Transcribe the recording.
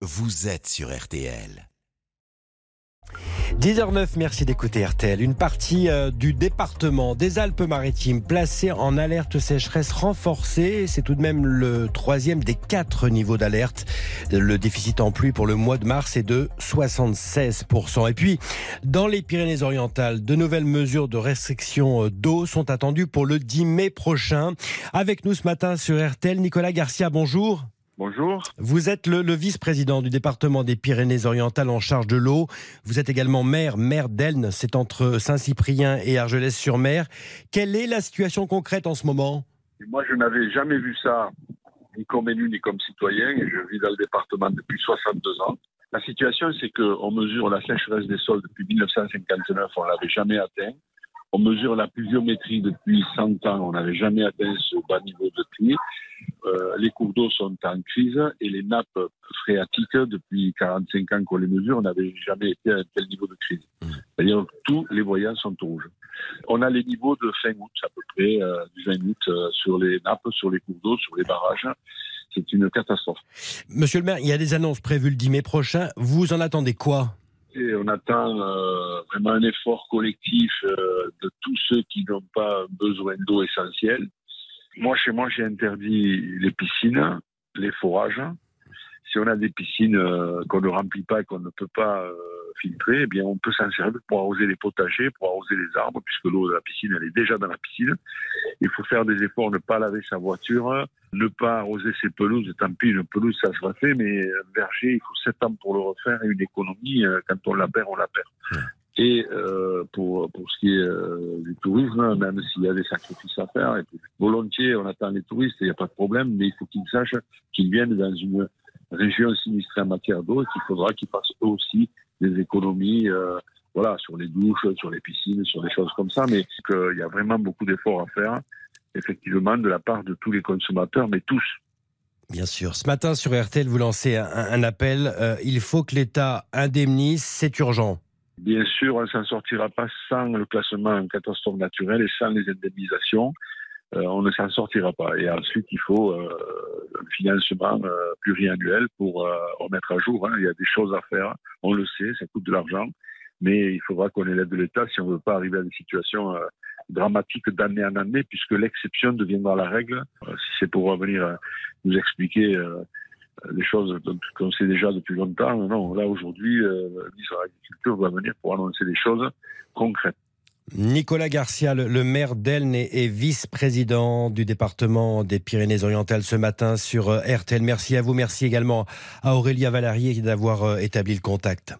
vous êtes sur RTL. 10h09, merci d'écouter RTL. Une partie euh, du département des Alpes-Maritimes placée en alerte sécheresse renforcée. C'est tout de même le troisième des quatre niveaux d'alerte. Le déficit en pluie pour le mois de mars est de 76%. Et puis, dans les Pyrénées-Orientales, de nouvelles mesures de restriction euh, d'eau sont attendues pour le 10 mai prochain. Avec nous ce matin sur RTL, Nicolas Garcia, bonjour. Bonjour. Vous êtes le, le vice-président du département des Pyrénées-Orientales en charge de l'eau. Vous êtes également maire, maire d'Elne, c'est entre Saint-Cyprien et Argelès-sur-Mer. Quelle est la situation concrète en ce moment? Moi, je n'avais jamais vu ça, ni comme élu, ni comme citoyen, et je vis dans le département depuis 62 ans. La situation, c'est qu'on mesure la sécheresse des sols depuis 1959, on ne l'avait jamais atteint. On mesure la pluviométrie depuis 100 ans, on n'avait jamais atteint ce bas niveau de pluie. Euh, les cours d'eau sont en crise et les nappes phréatiques, depuis 45 ans qu'on les mesure, on n'avait jamais été à un tel niveau de crise. C'est-à-dire que tous les voyants sont au rouge. On a les niveaux de fin août, à peu près, euh, du 20 août, euh, sur les nappes, sur les cours d'eau, sur les barrages. C'est une catastrophe. Monsieur le maire, il y a des annonces prévues le 10 mai prochain. Vous en attendez quoi? Et on attend euh, vraiment un effort collectif euh, de tous ceux qui n'ont pas besoin d'eau essentielle. Moi, chez moi, j'ai interdit les piscines, les forages. Si on a des piscines euh, qu'on ne remplit pas et qu'on ne peut pas euh, filtrer, eh bien, on peut s'en servir pour arroser les potagers, pour arroser les arbres, puisque l'eau de la piscine, elle est déjà dans la piscine. Il faut faire des efforts, ne pas laver sa voiture, ne pas arroser ses pelouses. Tant pis, une pelouse, ça sera fait, mais un verger, il faut 7 ans pour le refaire et une économie, euh, quand on la perd, on la perd. Et euh, pour, pour ce qui est euh, du tourisme, même s'il y a des sacrifices à faire, et puis, volontiers, on attend les touristes, il n'y a pas de problème, mais il faut qu'ils sachent qu'ils viennent dans une région sinistrée en matière d'eau et qu'il faudra qu'ils fassent eux aussi des économies euh, voilà, sur les douches, sur les piscines, sur des choses comme ça, mais qu'il y a vraiment beaucoup d'efforts à faire, effectivement, de la part de tous les consommateurs, mais tous. Bien sûr. Ce matin sur RTL, vous lancez un, appel. Il faut que l'État indemnise, c'est urgent. Bien sûr, on ne s'en sortira pas sans le classement en catastrophe naturelle et sans les indemnisations. Euh, on ne s'en sortira pas. Et ensuite, il faut euh, un financement euh, pluriannuel pour euh, remettre à jour. hein. Il y a des choses à faire. On le sait, ça coûte de l'argent. Mais il faudra qu'on ait l'aide de l'État si on ne veut pas arriver à des situations euh, dramatiques d'année en année, puisque l'exception deviendra la règle. Euh, si c'est pour revenir nous expliquer des choses dont- qu'on sait déjà depuis longtemps, non. Là, aujourd'hui, euh, le ministre de l'Agriculture va venir pour annoncer des choses concrètes. Nicolas Garcia, le, maire d'Elne et, vice-président du département des Pyrénées-Orientales ce matin sur euh, RTL. Merci à vous. Merci également à Aurélia Valarié d'avoir euh, établi le contact.